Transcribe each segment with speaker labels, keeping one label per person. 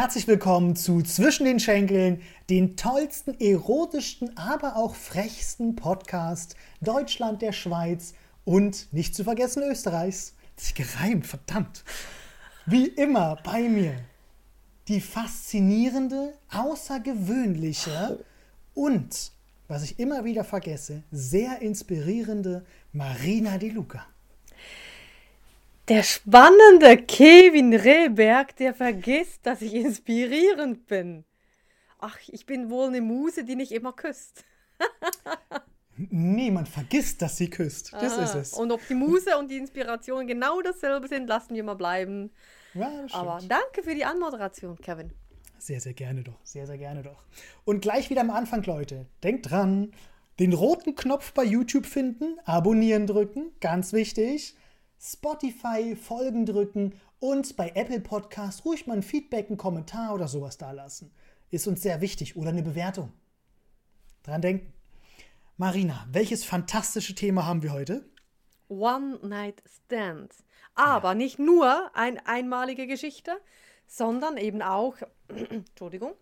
Speaker 1: Herzlich willkommen zu Zwischen den Schenkeln, den tollsten, erotischsten, aber auch frechsten Podcast Deutschland, der Schweiz und nicht zu vergessen Österreichs. Ist gereimt, verdammt. Wie immer bei mir die faszinierende, außergewöhnliche und, was ich immer wieder vergesse, sehr inspirierende Marina Di Luca.
Speaker 2: Der spannende Kevin Rehberg, der vergisst, dass ich inspirierend bin. Ach, ich bin wohl eine Muse, die nicht immer küsst.
Speaker 1: Niemand vergisst, dass sie küsst. Das
Speaker 2: Aha.
Speaker 1: ist es.
Speaker 2: Und ob die Muse und die Inspiration genau dasselbe sind, lassen wir mal bleiben.
Speaker 1: Ja, das stimmt.
Speaker 2: Aber danke für die Anmoderation, Kevin.
Speaker 1: Sehr, sehr gerne doch. Sehr, sehr gerne doch. Und gleich wieder am Anfang, Leute. Denkt dran, den roten Knopf bei YouTube finden, abonnieren drücken, ganz wichtig. Spotify Folgen drücken und bei Apple Podcast ruhig mal ein Feedback, einen Kommentar oder sowas da lassen. Ist uns sehr wichtig. Oder eine Bewertung. Dran denken. Marina, welches fantastische Thema haben wir heute?
Speaker 2: One Night Stand. Aber nicht nur eine einmalige Geschichte, sondern eben auch, Entschuldigung,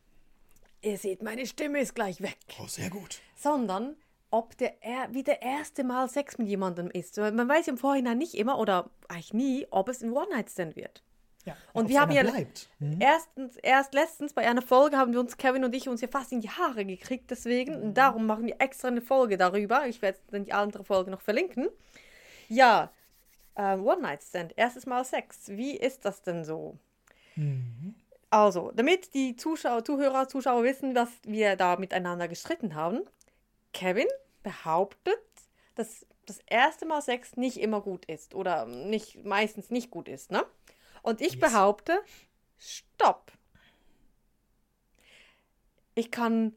Speaker 2: ihr seht, meine Stimme ist gleich weg.
Speaker 1: Oh, sehr gut.
Speaker 2: sondern ob der er, wie der erste Mal Sex mit jemandem ist. Man weiß im Vorhinein nicht immer oder eigentlich nie, ob es ein One-Night-Stand wird.
Speaker 1: Ja,
Speaker 2: Und wir haben ja
Speaker 1: bleibt. Hm?
Speaker 2: erstens, erst letztens bei einer Folge haben wir uns, Kevin und ich, uns ja fast in die Haare gekriegt. Deswegen, und darum machen wir extra eine Folge darüber. Ich werde dann die andere Folge noch verlinken. Ja, ähm, One-Night-Stand, erstes Mal Sex. Wie ist das denn so? Also, damit die Zuschauer, Zuhörer, Zuschauer wissen, dass wir da miteinander gestritten haben, Kevin behauptet, dass das erste Mal Sex nicht immer gut ist oder nicht, meistens nicht gut ist, ne? Und ich
Speaker 1: Yes.
Speaker 2: behaupte, stopp. Ich kann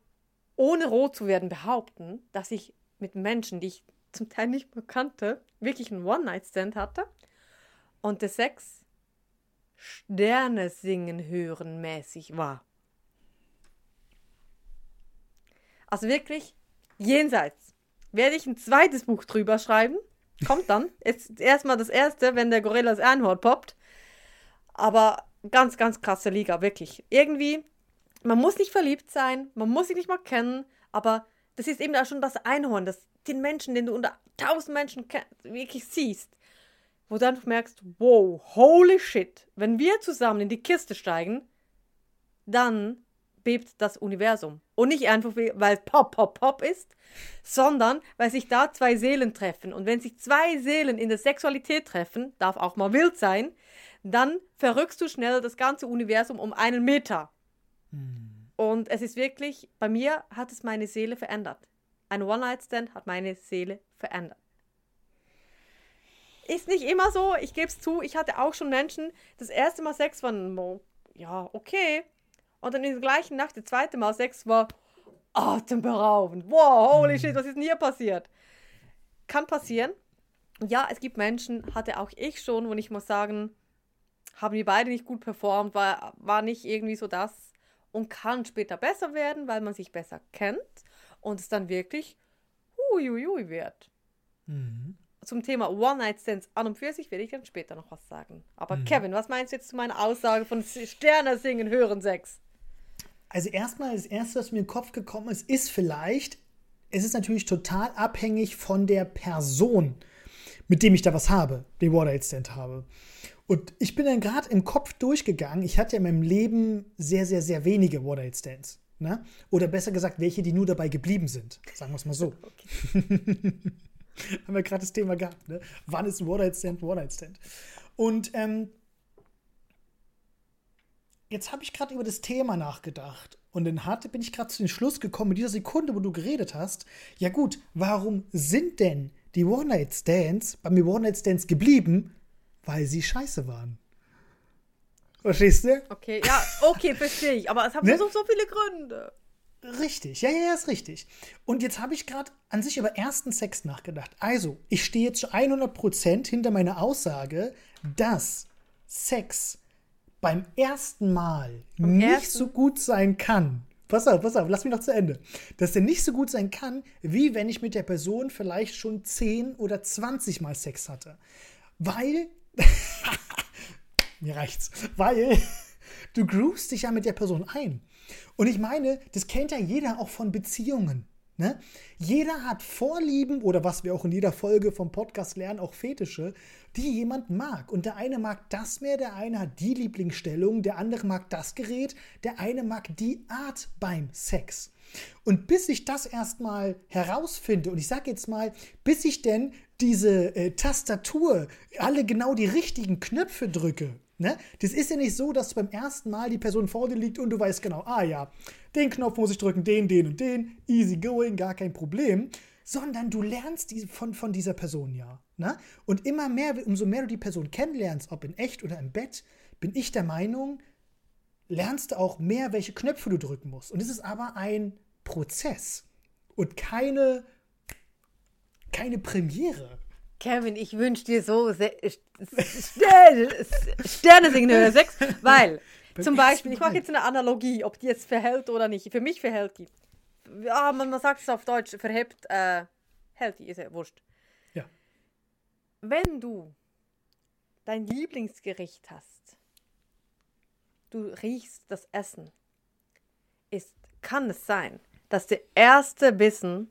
Speaker 2: ohne rot zu werden behaupten, dass ich mit Menschen, die ich zum Teil nicht mehr kannte, wirklich einen One-Night-Stand hatte und der Sex Sterne singen hören mäßig war. Also wirklich jenseits. Werde ich ein zweites Buch drüber schreiben? Kommt dann. Jetzt erstmal das erste, wenn der Gorilla das Einhorn poppt. Aber ganz, ganz krasse Liga, wirklich. Irgendwie, man muss nicht verliebt sein, man muss sich nicht mal kennen, aber das ist eben auch schon das Einhorn, das, den Menschen, den du unter tausend Menschen wirklich siehst wo du einfach merkst, wow, holy shit, wenn wir zusammen in die Kiste steigen, dann bebt das Universum. Und nicht einfach, weil Pop, Pop, Pop ist, sondern weil sich da zwei Seelen treffen. Und wenn sich zwei Seelen in der Sexualität treffen, darf auch mal wild sein, dann verrückst du schnell das ganze Universum um einen Meter. Und es ist wirklich, bei mir hat es meine Seele verändert. Ein One-Night-Stand hat meine Seele verändert. Ist nicht immer so, ich gebe es zu, ich hatte auch schon Menschen, das erste Mal Sex war, mo- ja, okay. Und dann in der gleichen Nacht, das zweite Mal Sex war atemberaubend. Wow, holy shit, was ist denn hier passiert? Kann passieren. Ja, es gibt Menschen, hatte auch ich schon, und ich muss sagen, haben die beide nicht gut performt, war, war nicht irgendwie so das und kann später besser werden, weil man sich besser kennt und es dann wirklich huiuiui wird. Zum Thema One-Night-Stands an und für sich werde ich dann später noch was sagen. Aber Kevin, was meinst du jetzt zu meiner Aussage von Sterne singen, hören Sex?
Speaker 1: Also erstmal, das Erste, was mir in den Kopf gekommen ist, ist vielleicht, es ist natürlich total abhängig von der Person, mit dem ich da was habe, den Water Stand habe. Und ich bin dann gerade im Kopf durchgegangen. Ich hatte ja in meinem Leben sehr, sehr, sehr wenige Water Stands. Ne? Oder besser gesagt, welche, die nur dabei geblieben sind. Sagen wir es mal so. Haben wir gerade das Thema gehabt. Ne? Wann ist ein Water Stand, Water Stand? Und ähm, jetzt habe ich gerade über das Thema nachgedacht und dann hatte, bin ich gerade zu dem Schluss gekommen, in dieser Sekunde, wo du geredet hast, ja gut, warum sind denn die One-Night-Stands bei mir One-Night-Stands geblieben? Weil sie scheiße waren. Verstehst du?
Speaker 2: Okay, ja, okay, verstehe ich. Aber es hat
Speaker 1: Ne?
Speaker 2: so, so viele Gründe.
Speaker 1: Richtig, ja, ja, ja, ist richtig. Und jetzt habe ich gerade an sich über ersten Sex nachgedacht. Also, ich stehe jetzt zu 100% hinter meiner Aussage, dass Sex beim ersten Mal nicht
Speaker 2: ersten-
Speaker 1: so gut sein kann. Pass auf, pass auf, lass mich noch zu Ende. Dass der nicht so gut sein kann, wie wenn ich mit der Person vielleicht schon 10 oder 20 Mal Sex hatte. Weil, mir reicht's, weil Du groovst dich ja mit der Person ein. Und ich meine, das kennt ja jeder auch von Beziehungen. Ne? Jeder hat Vorlieben oder was wir auch in jeder Folge vom Podcast lernen, auch Fetische, die jemand mag. Und der eine mag das mehr, der eine hat die Lieblingsstellung, der andere mag das Gerät, der eine mag die Art beim Sex. Und bis ich das erstmal herausfinde, und ich sage jetzt mal, bis ich denn diese äh, Tastatur alle genau die richtigen Knöpfe drücke, Ne? Das ist ja nicht so, dass beim ersten Mal die Person vor dir liegt und du weißt genau, ah ja, den Knopf muss ich drücken, den, den und den, easy going, gar kein Problem, sondern du lernst die, von, von dieser Person ja. Ne? Und immer mehr, umso mehr du die Person kennenlernst, ob in echt oder im Bett, bin ich der Meinung, lernst du auch mehr, welche Knöpfe du drücken musst. Und es ist aber ein Prozess und keine, keine Premiere.
Speaker 2: Kevin, ich wünsche dir so Sterne, Sternesignal 6, weil zum Beispiel, ich mache jetzt eine Analogie, ob die jetzt verhält oder nicht. Für mich verhält die. Ja, man, man sagt es auf Deutsch, verhebt, äh, hält die, ist ja wurscht.
Speaker 1: Ja.
Speaker 2: Wenn du dein Lieblingsgericht hast, du riechst das Essen, ist, kann es sein, dass der erste Bissen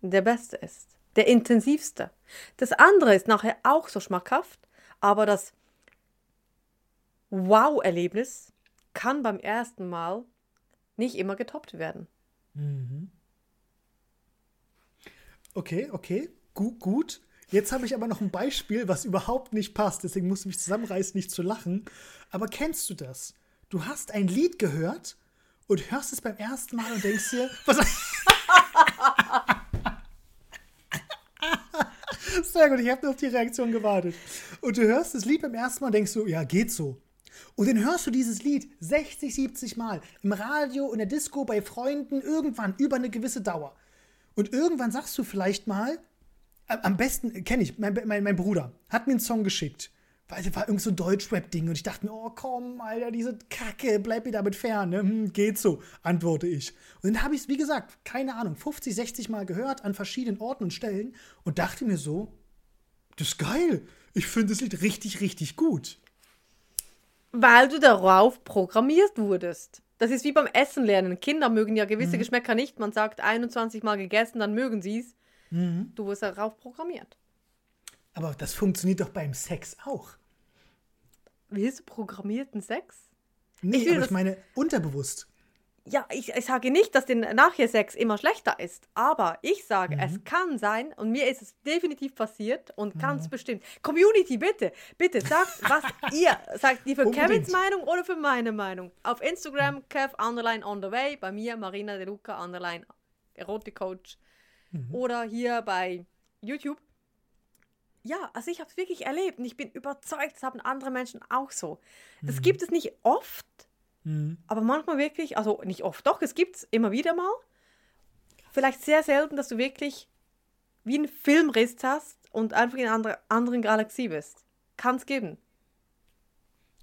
Speaker 2: der beste ist der intensivste. Das andere ist nachher auch so schmackhaft, aber das Wow-Erlebnis kann beim ersten Mal nicht immer getoppt werden.
Speaker 1: Mhm. Okay, okay, gut, gut. Jetzt habe ich aber noch ein Beispiel, was überhaupt nicht passt, deswegen muss ich mich zusammenreißen, nicht zu lachen. Aber kennst du das? Du hast ein Lied gehört und hörst es beim ersten Mal und denkst dir, was. Sehr gut, ich habe nur auf die Reaktion gewartet. Und du hörst das Lied beim ersten Mal und denkst so, ja, geht so. Und dann hörst du dieses Lied 60, 70 Mal im Radio, in der Disco, bei Freunden, irgendwann über eine gewisse Dauer. Und irgendwann sagst du vielleicht mal, am besten kenne ich, mein, mein, mein, Bruder hat mir einen Song geschickt. Weil das war irgend so ein Deutschrap-Ding und ich dachte mir, oh komm, Alter, diese Kacke, bleib mir damit fern, ne? Hm, geht so, antworte ich. Und dann habe ich es, wie gesagt, keine Ahnung, 50, 60 Mal gehört an verschiedenen Orten und Stellen und dachte mir so, das ist geil. Ich finde das Lied richtig, richtig gut.
Speaker 2: Weil du darauf programmiert wurdest. Das ist wie beim Essen lernen. Kinder mögen ja gewisse mhm. Geschmäcker nicht. Man sagt 21 Mal gegessen, dann mögen sie es. Mhm. Du wirst darauf programmiert.
Speaker 1: Aber das funktioniert doch beim Sex auch.
Speaker 2: Willst du programmierten Sex?
Speaker 1: Nee, ich aber ich meine unterbewusst.
Speaker 2: Ja, ich, ich sage nicht, dass der Nachher-Sex immer schlechter ist, aber ich sage, mhm. es kann sein, und mir ist es definitiv passiert und ganz mhm. bestimmt. Community, bitte, bitte, sagt, was ihr, sagt ihr für Unbedingt. Kevins Meinung oder für meine Meinung. Auf Instagram, mhm. Kev underline on the way, bei mir Marina De Luca underline Erotikcoach mhm. oder hier bei YouTube ja, also ich habe es wirklich erlebt und ich bin überzeugt, das haben andere Menschen auch so. Das mhm. gibt es nicht oft, mhm. aber manchmal wirklich, also nicht oft, doch, es gibt es immer wieder mal. Vielleicht sehr selten, dass du wirklich wie einen Filmriss hast und einfach in einer andere, anderen Galaxie bist. Kann es geben.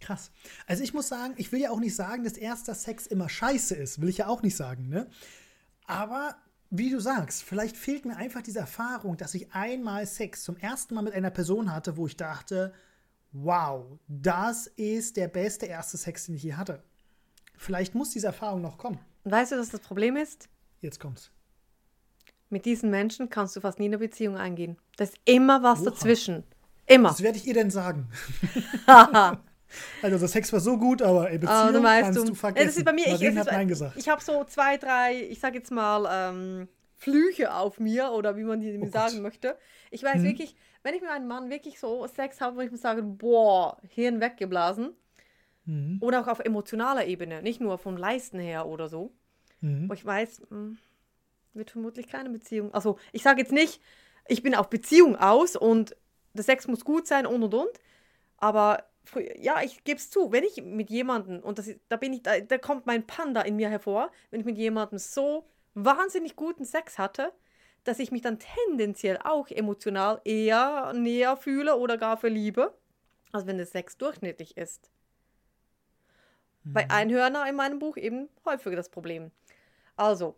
Speaker 1: Krass. Also ich muss sagen, ich will ja auch nicht sagen, dass erster Sex immer scheiße ist. Will ich ja auch nicht sagen, ne? Aber wie du sagst, vielleicht fehlt mir einfach diese Erfahrung, dass ich einmal Sex zum ersten Mal mit einer Person hatte, wo ich dachte, wow, das ist der beste erste Sex, den ich je hatte. Vielleicht muss diese Erfahrung noch kommen.
Speaker 2: Und weißt du, was das Problem ist?
Speaker 1: Jetzt kommt's.
Speaker 2: Mit diesen Menschen kannst du fast nie eine Beziehung eingehen. Da ist immer was Oha. dazwischen. Immer.
Speaker 1: Was werde ich ihr denn sagen? Also der Sex war so gut, aber ey,
Speaker 2: Beziehung oh, kannst du,
Speaker 1: du vergessen.
Speaker 2: Das ist bei mir, ich, hat nein gesagt. ich habe so zwei, drei, ich sage jetzt mal, ähm, Flüche auf mir oder wie man die oh sagen Gott. möchte. Ich weiß hm. wirklich, wenn ich mit einem Mann wirklich so Sex habe, wo ich mir sage, boah, Hirn weggeblasen. Mhm. Oder auch auf emotionaler Ebene, nicht nur vom Leisten her oder so. Mhm. Wo ich weiß, mh, hm, wird vermutlich keine Beziehung. Also ich sage jetzt nicht, ich bin auf Beziehung aus und der Sex muss gut sein und und und. Aber ja, ich gebe es zu, wenn ich mit jemandem, und das, da bin ich, da, da kommt mein Panda in mir hervor, wenn ich mit jemandem so wahnsinnig guten Sex hatte, dass ich mich dann tendenziell auch emotional eher näher fühle oder gar verliebe, als wenn der Sex durchschnittlich ist. Mhm. Bei Einhörner in meinem Buch eben häufiger das Problem. Also,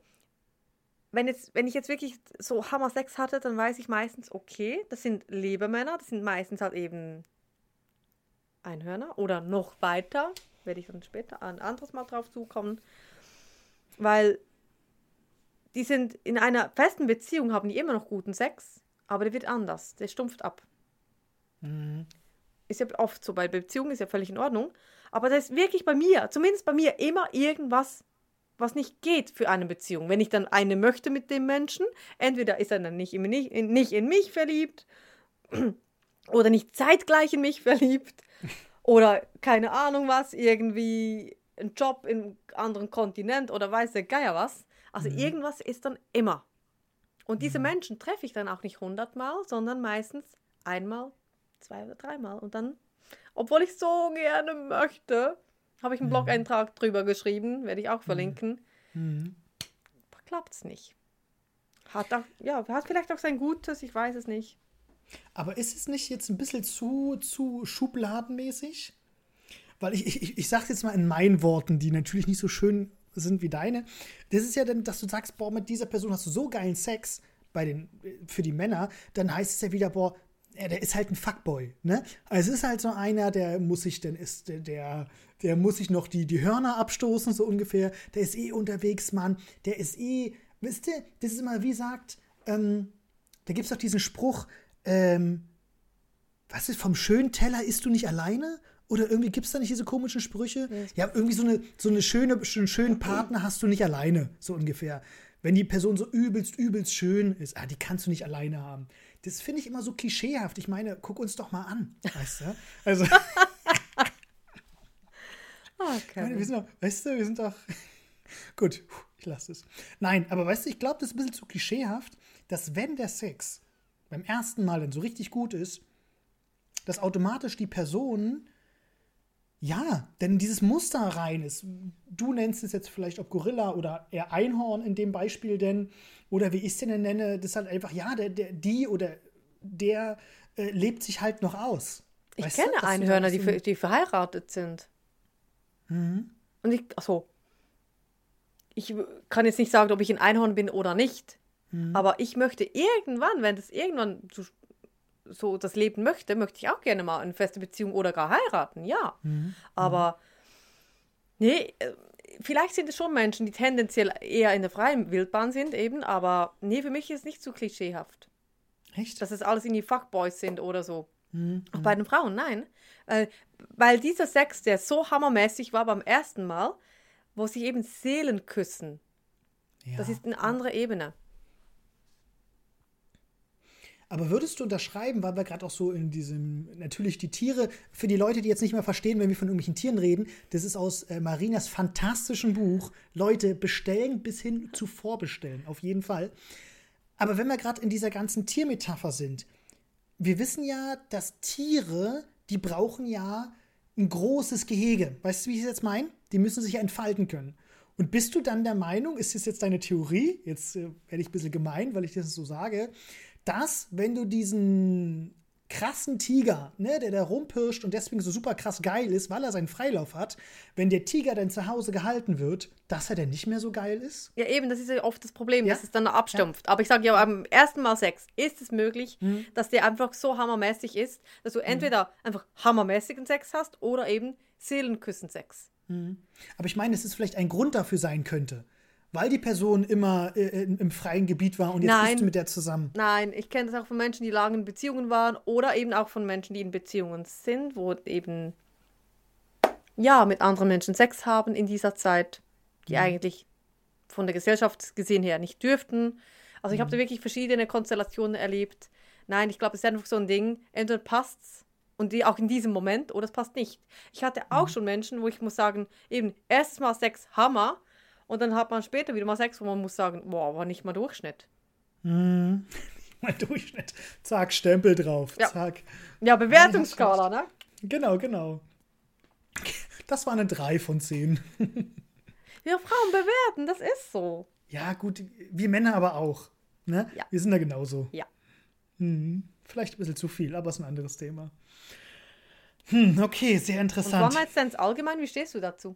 Speaker 2: wenn, jetzt, wenn ich jetzt wirklich so Hammer-Sex hatte, dann weiß ich meistens, okay, das sind Lebermänner, das sind meistens halt eben Einhörner oder noch weiter werde ich dann später ein anderes Mal drauf zukommen. Weil die sind in einer festen Beziehung, haben die immer noch guten Sex, aber der wird anders, der stumpft ab.
Speaker 1: Mhm.
Speaker 2: Ist ja oft so, bei Beziehungen ist ja völlig in Ordnung. Aber da ist wirklich bei mir, zumindest bei mir, immer irgendwas, was nicht geht für eine Beziehung. Wenn ich dann eine möchte mit dem Menschen, entweder ist er dann nicht in, mich, nicht in mich verliebt oder nicht zeitgleich in mich verliebt oder keine Ahnung was, irgendwie ein Job im anderen Kontinent oder weiß der Geier was. Also
Speaker 1: Mhm.
Speaker 2: irgendwas ist dann immer. Und diese Menschen treffe ich dann auch nicht hundertmal, sondern meistens einmal, zwei oder dreimal. Und dann, obwohl ich so gerne möchte, habe ich einen Blog-Eintrag drüber geschrieben, werde ich auch verlinken.
Speaker 1: Mhm.
Speaker 2: Klappt es nicht. Hat auch, ja, hat vielleicht auch sein Gutes, ich weiß es nicht.
Speaker 1: Aber ist es nicht jetzt ein bisschen zu, zu schubladenmäßig? Weil ich, ich, ich sage jetzt mal in meinen Worten, die natürlich nicht so schön sind wie deine. Das ist ja dann, dass du sagst, boah, mit dieser Person hast du so geilen Sex bei den, für die Männer, dann heißt es ja wieder, boah, ja, der ist halt ein Fuckboy, ne? Also es ist halt so einer, der muss sich, dann ist der, der, der muss sich noch die, die Hörner abstoßen, so ungefähr. Der ist eh unterwegs, Mann. Der ist eh, wisst ihr, das ist immer, wie sagt, ähm, da gibt es doch diesen Spruch, ähm, was ist, vom schönen Teller isst du nicht alleine? Oder irgendwie gibt es da nicht diese komischen Sprüche? Ja, irgendwie so eine, so eine schöne, so einen schönen Partner hast du nicht alleine, so ungefähr. Wenn die Person so übelst, übelst schön ist, ah, die kannst du nicht alleine haben. Das finde ich immer so klischeehaft. Ich meine, guck uns doch mal an, weißt du? Also, ich meine, wir sind doch, weißt du, wir sind doch. Gut, ich lasse es. Nein, aber weißt du, ich glaube, das ist ein bisschen zu klischeehaft, dass wenn der Sex beim ersten Mal dann so richtig gut ist, dass automatisch die Person ja, denn dieses Muster rein ist. Du nennst es jetzt vielleicht ob Gorilla oder eher Einhorn in dem Beispiel denn, oder wie ich es denn nenne, das ist halt einfach, ja, der, der, die oder der äh, lebt sich halt noch aus.
Speaker 2: Ich
Speaker 1: Weißt
Speaker 2: kenne
Speaker 1: du
Speaker 2: Einhörner, die,
Speaker 1: so-
Speaker 2: ver- die verheiratet sind.
Speaker 1: Mhm.
Speaker 2: Und ich, achso. Ich w- kann jetzt nicht sagen, ob ich ein Einhorn bin oder nicht.
Speaker 1: Mhm.
Speaker 2: Aber ich möchte irgendwann, wenn das irgendwann so, so das Leben möchte, möchte ich auch gerne mal eine feste Beziehung oder gar heiraten, ja.
Speaker 1: Mhm.
Speaker 2: Aber nee, äh, vielleicht sind es schon Menschen, die tendenziell eher in der freien Wildbahn sind, eben, aber nee, für mich ist es nicht so klischeehaft,
Speaker 1: Echt?
Speaker 2: dass es alles irgendwie Fuckboys sind oder so.
Speaker 1: Mhm.
Speaker 2: Auch bei den Frauen, nein. Weil, weil dieser Sex, der so hammermäßig war beim ersten Mal, wo sich eben Seelen küssen,
Speaker 1: Ja.
Speaker 2: das ist eine andere Ebene.
Speaker 1: Aber würdest du unterschreiben, weil wir gerade auch so in diesem, natürlich die Tiere, für die Leute, die jetzt nicht mehr verstehen, wenn wir von irgendwelchen Tieren reden, das ist aus äh, Marinas fantastischem Buch. Leute, bestellen bis hin zu vorbestellen, auf jeden Fall. Aber wenn wir gerade in dieser ganzen Tiermetapher sind, wir wissen ja, dass Tiere, die brauchen ja ein großes Gehege. Weißt du, wie ich es jetzt meine? Die müssen sich ja entfalten können. Und bist du dann der Meinung, ist das jetzt deine Theorie, jetzt äh, werde ich ein bisschen gemein, weil ich das so sage, dass wenn du diesen krassen Tiger, ne, der da rumpirscht und deswegen so super krass geil ist, weil er seinen Freilauf hat, wenn der Tiger dann zu Hause gehalten wird, dass er dann nicht mehr so geil ist?
Speaker 2: Ja, eben, das ist ja oft das Problem,
Speaker 1: Ja.
Speaker 2: dass es dann abstumpft. Aber ich sage ja, am ersten Mal Sex ist es möglich,
Speaker 1: Mhm.
Speaker 2: dass der einfach so hammermäßig ist, dass du entweder einfach hammermäßigen Sex hast oder eben Seelenküssen-Sex.
Speaker 1: Aber ich meine, dass es vielleicht ein Grund dafür sein könnte, weil die Person immer äh, im, im freien Gebiet war und jetzt
Speaker 2: Nein.
Speaker 1: bist du mit der zusammen.
Speaker 2: Nein, ich kenne das auch von Menschen, die lange in Beziehungen waren oder eben auch von Menschen, die in Beziehungen sind, wo eben ja mit anderen Menschen Sex haben in dieser Zeit, die eigentlich von der Gesellschaft gesehen her nicht dürften. Also ich habe da wirklich verschiedene Konstellationen erlebt. Nein, ich glaube, es ist einfach so ein Ding. Entweder passt's und die auch in diesem Moment oder es passt nicht. Ich hatte auch schon Menschen, wo ich muss sagen, eben erstes Mal Sex Hammer und dann hat man später wieder mal Sex, wo man muss sagen, boah, war nicht mal Durchschnitt.
Speaker 1: Mal Durchschnitt. Zack, Stempel drauf.
Speaker 2: Ja.
Speaker 1: Zack.
Speaker 2: Ja, Bewertungsskala, ne?
Speaker 1: Genau, genau. Das war eine 3 von 10.
Speaker 2: Wir Frauen bewerten, das ist so.
Speaker 1: Ja, gut, wir Männer aber auch. Ne?
Speaker 2: Ja.
Speaker 1: Wir sind da genauso.
Speaker 2: Ja.
Speaker 1: Hm, vielleicht ein bisschen zu viel, aber ist ein anderes Thema. Hm, okay, sehr
Speaker 2: Und
Speaker 1: interessant.
Speaker 2: One-Night-Stands allgemein, wie stehst du dazu?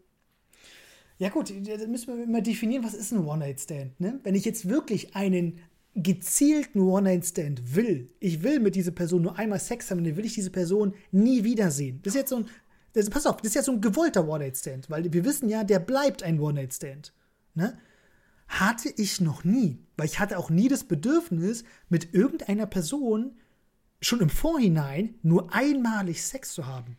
Speaker 1: Ja gut, da müssen wir immer definieren, was ist ein One-Night-Stand. Ne? Wenn ich jetzt wirklich einen gezielten One-Night-Stand will, ich will mit dieser Person nur einmal Sex haben, dann will ich diese Person nie wiedersehen. Das ist jetzt so ein, Das, pass auf, das ist ja so ein gewollter One-Night-Stand, weil wir wissen ja, der bleibt ein One-Night-Stand. Ne? Hatte ich noch nie, weil ich hatte auch nie das Bedürfnis, mit irgendeiner Person schon im Vorhinein nur einmalig Sex zu haben.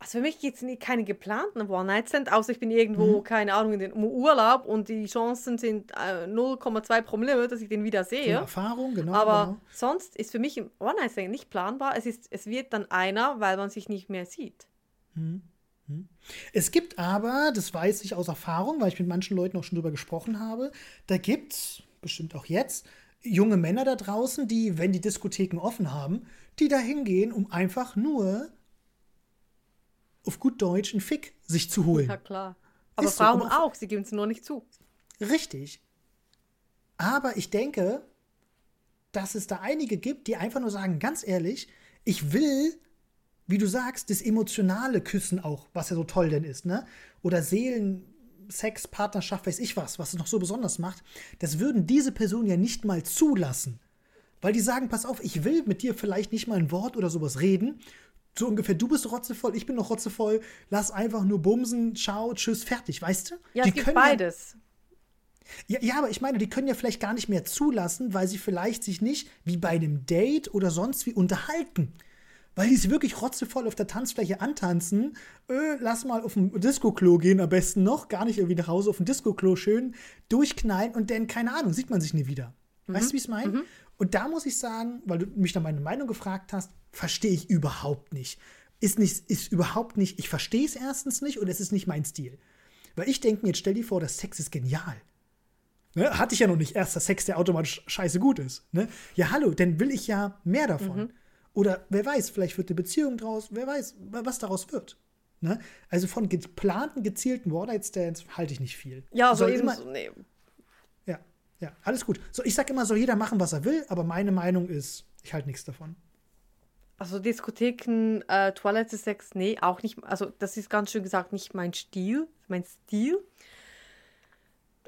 Speaker 2: Also für mich gibt es keine geplanten One-Night-Stand, außer ich bin irgendwo, mhm. keine Ahnung, in den Urlaub und die Chancen sind äh, 0,2 Promille, dass ich den wieder sehe.
Speaker 1: Von Erfahrung, genau.
Speaker 2: Aber
Speaker 1: genau.
Speaker 2: sonst ist für mich ein One-Night-Stand nicht planbar. Es, ist, es wird dann einer, weil man sich nicht mehr sieht.
Speaker 1: Mhm. mhm. Es gibt aber, das weiß ich aus Erfahrung, weil ich mit manchen Leuten auch schon drüber gesprochen habe, da gibt es, bestimmt auch jetzt, junge Männer da draußen, die, wenn die Diskotheken offen haben, die da hingehen, um einfach nur auf gut Deutsch einen Fick sich zu holen.
Speaker 2: Ja, klar. Aber Ist Frauen so, aber auch, sie geben es nur nicht zu.
Speaker 1: Richtig. Aber ich denke, dass es da einige gibt, die einfach nur sagen, ganz ehrlich, ich will, wie du sagst, das emotionale Küssen auch, was ja so toll denn ist, ne? Oder Seelen, Sex, Partnerschaft, weiß ich was, was es noch so besonders macht, das würden diese Personen ja nicht mal zulassen. Weil die sagen, pass auf, ich will mit dir vielleicht nicht mal ein Wort oder sowas reden so ungefähr, du bist rotzevoll, ich bin noch rotzevoll, lass einfach nur bumsen, ciao, tschüss, fertig, weißt du?
Speaker 2: Ja, die es gibt beides.
Speaker 1: Ja, ja, aber ich meine, die können ja vielleicht gar nicht mehr zulassen, weil sie vielleicht sich nicht wie bei einem Date oder sonst wie unterhalten. Weil die sich wirklich rotzevoll auf der Tanzfläche antanzen. Äh, lass mal auf ein Disco-Klo gehen, am besten noch. Gar nicht irgendwie nach Hause auf ein Disco-Klo schön durchknallen und dann, keine Ahnung, sieht man sich nie wieder. Mhm. Weißt du, wie ich es meine? Mhm. Und da muss ich sagen, weil du mich nach meiner Meinung gefragt hast, verstehe ich überhaupt nicht. Ist, nicht. ist überhaupt nicht, ich verstehe es erstens nicht und es ist nicht mein Stil. Weil ich denke mir, jetzt stell dir vor, das Sex ist genial. Ne? Hatte ich ja noch nicht. Erster Sex, der automatisch scheiße gut ist. Ne? Ja, hallo, dann will ich ja mehr davon. Mhm. Oder wer weiß, vielleicht wird eine Beziehung draus, wer weiß, was daraus wird. Ne? Also von geplanten, gezielten One-Night-Stands halte ich nicht viel.
Speaker 2: Ja, so eben so, nee.
Speaker 1: Ja, alles gut. So, ich sag immer, soll jeder machen, was er will, aber meine Meinung ist, ich halte nichts davon.
Speaker 2: Also Diskotheken, äh, Toilette, Sex, nee, auch nicht. Also das ist ganz schön gesagt nicht mein Stil, mein Stil.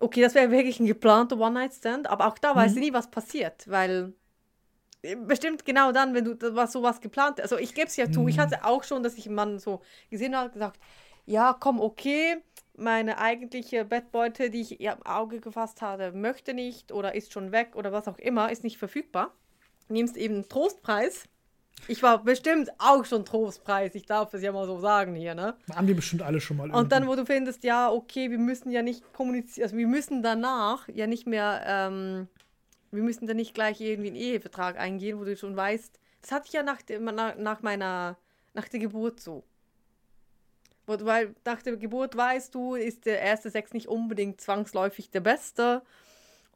Speaker 2: Okay, das wäre wirklich ein geplanter One-Night-Stand, aber auch da mhm. weiß ich nie, was passiert, weil äh, bestimmt genau dann, wenn du was sowas geplant Also ich gebe es ja zu, mhm. ich hatte auch schon, dass ich einen Mann so gesehen habe, gesagt, ja, komm, okay, meine eigentliche Bettbeute, die ich im Auge gefasst hatte, möchte nicht oder ist schon weg oder was auch immer, ist nicht verfügbar. Nimmst eben einen Trostpreis ich war bestimmt auch schon Trostpreis, ich darf es ja mal so sagen hier, ne?
Speaker 1: Haben die bestimmt alle schon mal.
Speaker 2: Irgendwie. Und dann, wo du findest, ja, okay, wir müssen ja nicht kommunizieren, also wir müssen danach ja nicht mehr, ähm, wir müssen dann nicht gleich irgendwie einen Ehevertrag eingehen, wo du schon weißt, das hatte ich ja nach, nach, nach meiner, nach der Geburt so. Weil nach der Geburt weißt du, ist der erste Sex nicht unbedingt zwangsläufig der beste.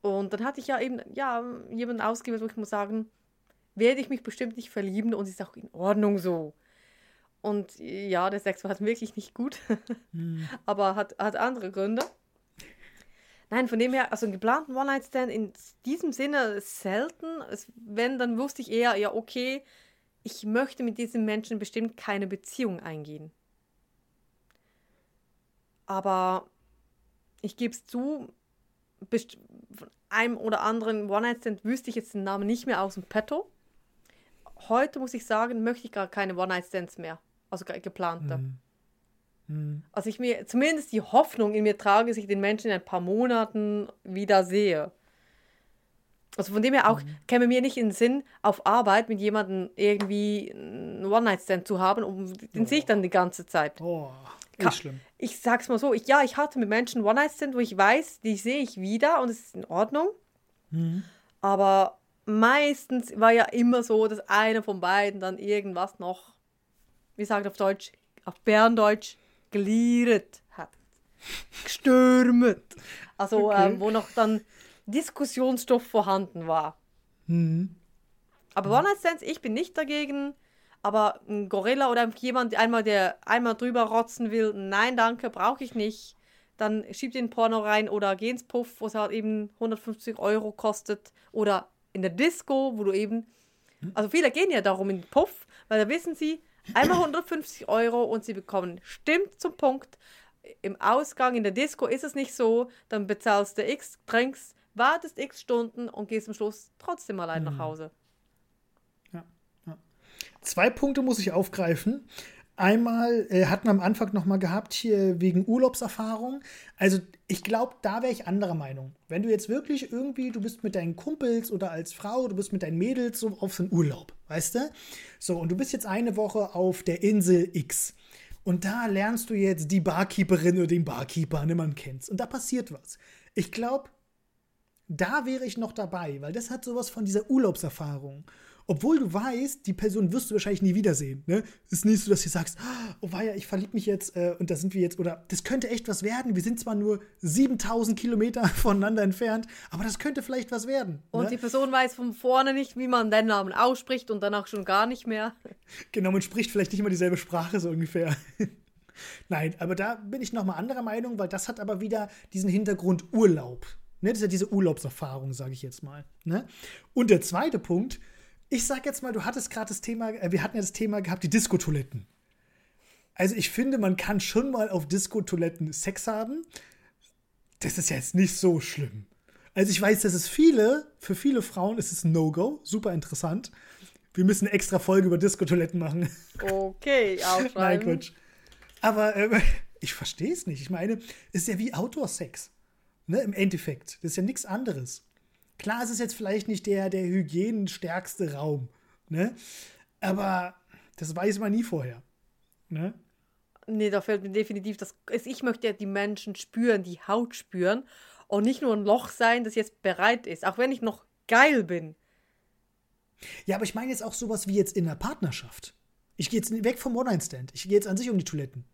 Speaker 2: Und dann hatte ich ja eben, ja, jemanden ausgewählt, wo ich muss sagen, werde ich mich bestimmt nicht verlieben und ist auch in Ordnung so. Und ja, der Sex war wirklich nicht gut, hm. aber hat, hat andere Gründe. Nein, von dem her, also einen geplanten One-Night-Stand in diesem Sinne selten. Es, wenn, dann wusste ich eher, ja, okay, ich möchte mit diesem Menschen bestimmt keine Beziehung eingehen. Aber ich gebe es zu, von einem oder anderen One-Night-Stand wüsste ich jetzt den Namen nicht mehr aus dem Petto heute muss ich sagen, möchte ich gar keine One-Night-Stands mehr. Also geplante. Mhm. Mhm. Also ich mir zumindest die Hoffnung in mir trage, dass ich den Menschen in ein paar Monaten wieder sehe. Also von dem her auch mhm. käme mir nicht in den Sinn, auf Arbeit mit jemandem irgendwie einen One-Night-Stand zu haben und den oh. sehe ich dann die ganze Zeit.
Speaker 1: Oh, ist schlimm.
Speaker 2: Ich sag's mal so, ich, ja, ich hatte mit Menschen One-Night-Stand, wo ich weiß, die sehe ich wieder und es ist in Ordnung. Mhm. Aber meistens war ja immer so, dass einer von beiden dann irgendwas noch, wie sagt auf Deutsch, auf Berndeutsch, glieret hat. Gestürmt. Also, okay. ähm, wo noch dann Diskussionsstoff vorhanden war. Mhm. Aber mhm. One-Night-Stands, ich bin nicht dagegen. Aber ein Gorilla oder jemand, einmal, der einmal drüber rotzen will, nein, danke, brauche ich nicht. Dann schiebt den Porno rein oder geh ins Puff, wo es halt eben 150 Euro kostet. Oder in der Disco, wo du eben, also viele gehen ja darum in den Puff, weil da wissen sie, einmal 150 Euro und sie bekommen, stimmt zum Punkt, im Ausgang in der Disco ist es nicht so, dann bezahlst du x, trinkst, wartest x Stunden und gehst am Schluss trotzdem allein mhm. nach Hause.
Speaker 1: Ja, ja. Zwei Punkte muss ich aufgreifen. Einmal äh, hatten wir am Anfang noch mal gehabt hier wegen Urlaubserfahrung. Also ich glaube, da wäre ich anderer Meinung. Wenn du jetzt wirklich irgendwie, du bist mit deinen Kumpels oder als Frau, du bist mit deinen Mädels so auf so einen Urlaub, weißt du? So, und du bist jetzt eine Woche auf der Insel X. Und da lernst du jetzt die Barkeeperin oder den Barkeeper, ne, man kennt's. Und da passiert was. Ich glaube, da wäre ich noch dabei, weil das hat sowas von dieser Urlaubserfahrung. Obwohl du weißt, die Person wirst du wahrscheinlich nie wiedersehen. Ne? Ist nicht so, dass du sagst, oh weia, ich verliebe mich jetzt äh, und da sind wir jetzt, oder das könnte echt was werden. Wir sind zwar nur 7000 Kilometer voneinander entfernt, aber das könnte vielleicht was werden.
Speaker 2: Und
Speaker 1: ne?
Speaker 2: die Person weiß von vorne nicht, wie man deinen Namen ausspricht und danach schon gar nicht mehr.
Speaker 1: Genau, man spricht vielleicht nicht immer dieselbe Sprache so ungefähr. Nein, aber da bin ich nochmal anderer Meinung, weil das hat aber wieder diesen Hintergrund Urlaub. Ne? Das ist ja diese Urlaubserfahrung, sage ich jetzt mal. Ne? Und der zweite Punkt, ich sag jetzt mal, du hattest gerade das Thema, äh, wir hatten ja das Thema gehabt, die Diskotoiletten. Also ich finde, man kann schon mal auf Diskotoiletten Sex haben. Das ist jetzt nicht so schlimm. Also ich weiß, dass es viele, für viele Frauen ist es ein No-Go, super interessant. Wir müssen eine extra Folge über Diskotoiletten machen.
Speaker 2: Okay,
Speaker 1: Nein,
Speaker 2: aufschreiben.
Speaker 1: Quatsch. Aber äh, ich verstehe es nicht. Ich meine, es ist ja wie Outdoor-Sex. Ne, Im Endeffekt. Das ist ja nichts anderes. Klar, es ist jetzt vielleicht nicht der, der hygienenstärkste Raum. Ne? Aber das weiß man nie vorher. Ne?
Speaker 2: Nee, da fällt mir definitiv das. Ich möchte ja die Menschen spüren, die Haut spüren und nicht nur ein Loch sein, das jetzt bereit ist. Auch wenn ich noch geil bin.
Speaker 1: Ja, aber ich meine jetzt auch sowas wie jetzt in der Partnerschaft. Ich gehe jetzt weg vom One-Night-Stand. Ich gehe jetzt an sich um die Toiletten.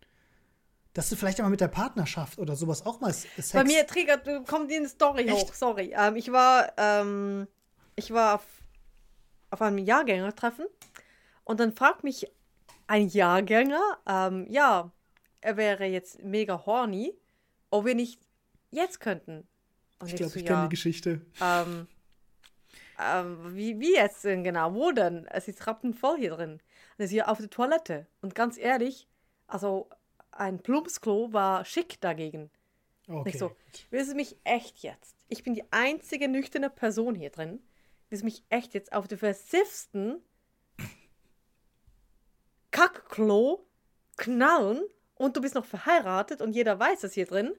Speaker 1: Dass du vielleicht einmal mit der Partnerschaft oder sowas auch mal Sex.
Speaker 2: Bei mir triggert, kommt die eine Story
Speaker 1: Echt?
Speaker 2: hoch. Sorry. Ähm, ich war, ähm, ich war auf, auf einem Jahrgängertreffen und dann fragt mich ein Jahrgänger, ähm, ja, er wäre jetzt mega horny, ob wir nicht jetzt könnten. Und
Speaker 1: ich glaube, ich kenne
Speaker 2: ja,
Speaker 1: die Geschichte.
Speaker 2: ähm, ähm, wie, wie jetzt denn genau? Wo denn? Es ist rappenvoll hier drin. Und er ist hier auf der Toilette. Und ganz ehrlich, also ein Plumpsklo war schick dagegen.
Speaker 1: Okay.
Speaker 2: Nicht so, willst du mich echt jetzt? Ich bin die einzige nüchterne Person hier drin. Willst du mich echt jetzt auf den versiffsten Kackklo knallen und du bist noch verheiratet und jeder weiß das hier drin?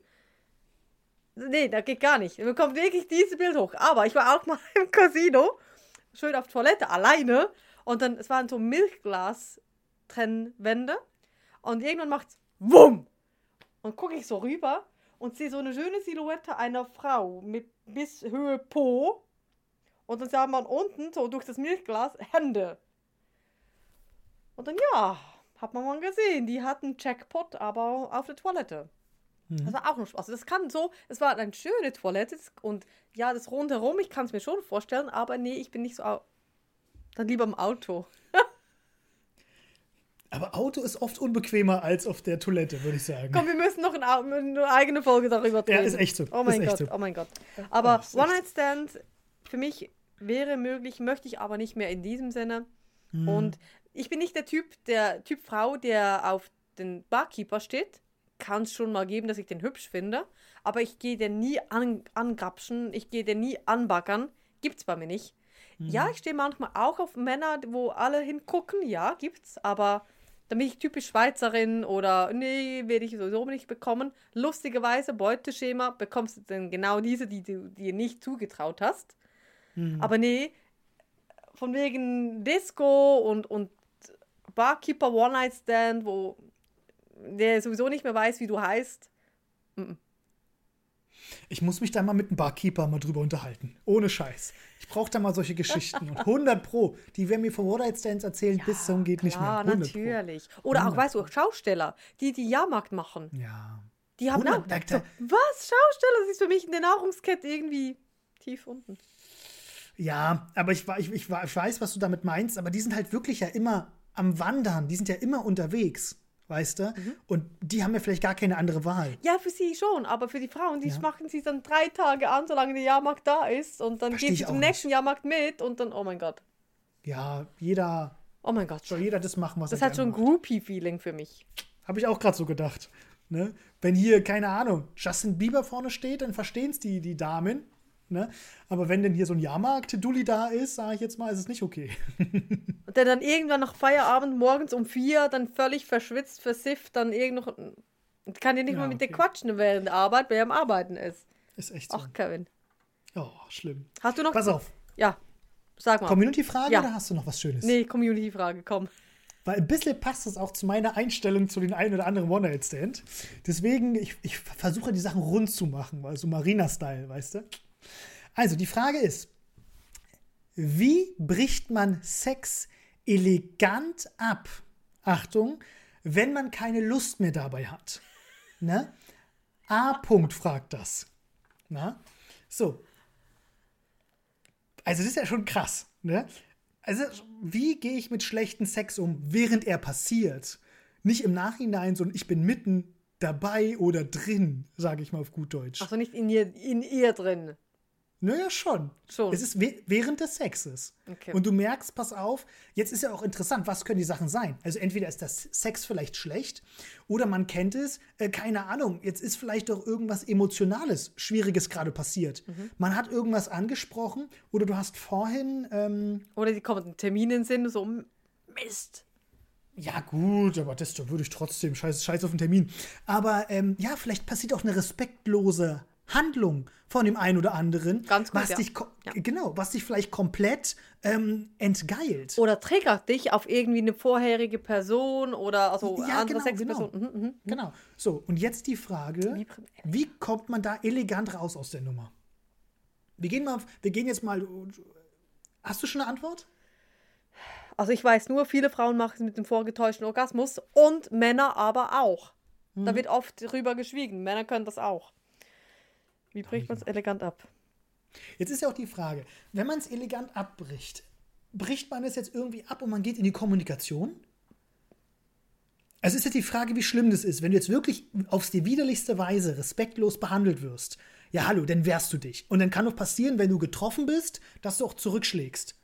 Speaker 2: Nee, das geht gar nicht. Mir kommt wirklich dieses Bild hoch. Aber ich war auch mal im Casino, schön auf Toilette, alleine. Und dann, es waren so Milchglas-Trennwände. Und irgendwann macht's WUM! Und gucke ich so rüber und sehe so eine schöne Silhouette einer Frau mit bis Höhe Po. Und dann sah man unten, so durch das Milchglas, Hände. Und dann, ja, hat man mal gesehen, die hatten Jackpot, aber auf der Toilette. Das war auch noch Spaß. Also das kann so, es war eine schöne Toilette und ja, das rundherum, ich kann es mir schon vorstellen, aber nee, ich bin nicht so, dann lieber im Auto.
Speaker 1: Aber Auto ist oft unbequemer als auf der Toilette, würde ich sagen.
Speaker 2: Komm, wir müssen noch ein Au- eine eigene Folge darüber drehen.
Speaker 1: Ja, ist echt so.
Speaker 2: Oh mein Gott,
Speaker 1: so.
Speaker 2: oh mein Gott. Aber
Speaker 1: echt
Speaker 2: One-Night-Stand für mich wäre möglich, möchte ich aber nicht mehr in diesem Sinne.
Speaker 1: Hm.
Speaker 2: Und ich bin nicht der Typ, der Typ Frau, der auf den Barkeeper steht. Kann es schon mal geben, dass ich den hübsch finde. Aber ich gehe den nie an, angrapschen, ich gehe den nie anbackern. Gibt's bei mir nicht. Ja,
Speaker 1: Hm.
Speaker 2: ich stehe manchmal auch auf Männer, wo alle hingucken. Ja, gibt's. Aber dann bin ich typisch Schweizerin oder nee, werde ich sowieso nicht bekommen. Lustigerweise, Beuteschema, bekommst du dann genau diese, die du dir nicht zugetraut hast.
Speaker 1: Hm.
Speaker 2: Aber nee, von wegen Disco und, und Barkeeper One-Night-Stand, wo der sowieso nicht mehr weiß, wie du heißt.
Speaker 1: Ich muss mich da mal mit einem Barkeeper mal drüber unterhalten. Ohne Scheiß. Ich brauche da mal solche Geschichten. Und 100 Pro, die werden mir von One-Night-Stands erzählen, bis zum geht nicht mehr.
Speaker 2: Ja,
Speaker 1: 100
Speaker 2: natürlich. Oder auch,
Speaker 1: 100
Speaker 2: weißt du, Schausteller, die die Jahrmarkt machen.
Speaker 1: Pro. Ja.
Speaker 2: Die haben
Speaker 1: 100,
Speaker 2: auch, was? Schausteller? Das ist für mich in der Nahrungskette irgendwie tief unten.
Speaker 1: Ja, aber ich, ich, ich, ich weiß, was du damit meinst, aber die sind halt wirklich ja immer am Wandern. Die sind ja immer unterwegs, weißt du?
Speaker 2: Mhm.
Speaker 1: Und die haben ja vielleicht gar keine andere Wahl.
Speaker 2: Ja, für sie schon, aber für die Frauen, die
Speaker 1: Ja.
Speaker 2: machen sie dann drei Tage an, solange der Jahrmarkt da ist. Und dann
Speaker 1: Versteh
Speaker 2: geht sie zum nächsten Jahrmarkt mit und dann, oh mein Gott.
Speaker 1: Ja, jeder
Speaker 2: Oh mein Gott.
Speaker 1: soll jeder das machen, was
Speaker 2: Das
Speaker 1: er
Speaker 2: hat so ein. Groupie-Feeling für mich.
Speaker 1: Habe ich auch gerade so gedacht. Ne? Wenn hier, keine Ahnung, Justin Bieber vorne steht, dann verstehen es die, die Damen. Ne? Aber wenn denn hier so ein Jahrmarkt-Dulli da ist, sage ich jetzt mal, ist es nicht okay.
Speaker 2: Und der dann irgendwann nach Feierabend morgens um vier dann völlig verschwitzt, versifft, dann irgend noch. Kann ja nicht
Speaker 1: Ja,
Speaker 2: mal mit dir
Speaker 1: okay.
Speaker 2: quatschen während der Arbeit, weil er am Arbeiten ist.
Speaker 1: Ist echt so.
Speaker 2: Ach, Kevin.
Speaker 1: Oh, schlimm.
Speaker 2: Hast du noch.
Speaker 1: Pass auf.
Speaker 2: Ja, sag mal.
Speaker 1: Community-Frage
Speaker 2: Ja.
Speaker 1: oder hast du noch was Schönes?
Speaker 2: nee, Community-Frage, komm.
Speaker 1: Weil ein bisschen passt das auch zu meiner Einstellung zu den einen oder anderen One-Night-Stand. Deswegen, ich, ich versuche die Sachen rund zu machen, weil so Marina-Style, weißt du? Also, die Frage ist, wie bricht man Sex elegant ab? Achtung, wenn man keine Lust mehr dabei hat. Ne? A. Punkt fragt das. Na? So. Also, das ist ja schon krass. Ne? Also, wie gehe ich mit schlechten Sex um, während er passiert? Nicht im Nachhinein, sondern ich bin mitten dabei oder drin, sage ich mal auf gut Deutsch.
Speaker 2: Achso, nicht in ihr, in ihr drin.
Speaker 1: Naja, schon.
Speaker 2: Schon.
Speaker 1: Es ist während des Sexes.
Speaker 2: Okay.
Speaker 1: Und du merkst, pass auf, jetzt ist ja auch interessant, was können die Sachen sein? Also entweder ist das Sex vielleicht schlecht oder man kennt es, äh, keine Ahnung, jetzt ist vielleicht doch irgendwas Emotionales, Schwieriges gerade passiert.
Speaker 2: Mhm.
Speaker 1: Man hat irgendwas angesprochen oder du hast vorhin, ähm,
Speaker 2: Oder die kommen Termine in den Sinn, so Mist.
Speaker 1: ja gut, aber das da würde ich trotzdem, scheiß, scheiß auf den Termin. Aber ähm, ja, vielleicht passiert auch eine respektlose Handlung von dem einen oder anderen,
Speaker 2: Ganz gut,
Speaker 1: was
Speaker 2: ja.
Speaker 1: dich
Speaker 2: Ja.
Speaker 1: genau, was dich vielleicht komplett ähm, entgeilt.
Speaker 2: Oder triggert dich auf irgendwie eine vorherige Person oder also
Speaker 1: Ja,
Speaker 2: andere
Speaker 1: genau,
Speaker 2: Sexperson.
Speaker 1: genau.
Speaker 2: Mhm, mhm.
Speaker 1: Genau. So, und jetzt die Frage,
Speaker 2: Wie
Speaker 1: kommt man da elegant raus aus der Nummer? Wir gehen mal, wir gehen jetzt mal. Hast du schon eine Antwort?
Speaker 2: Also ich weiß nur, viele Frauen machen es mit dem vorgetäuschten Orgasmus und Männer aber auch.
Speaker 1: Mhm.
Speaker 2: Da wird oft drüber geschwiegen. Männer können das auch. Wie bricht man es elegant ab?
Speaker 1: Jetzt ist ja auch die Frage, wenn man es elegant abbricht, bricht man es jetzt irgendwie ab und man geht in die Kommunikation? Also ist jetzt die Frage, wie schlimm das ist, wenn du jetzt wirklich aufs die widerlichste Weise respektlos behandelt wirst. Ja, hallo, dann wehrst du dich. Und dann kann doch passieren, wenn du getroffen bist, dass du auch zurückschlägst.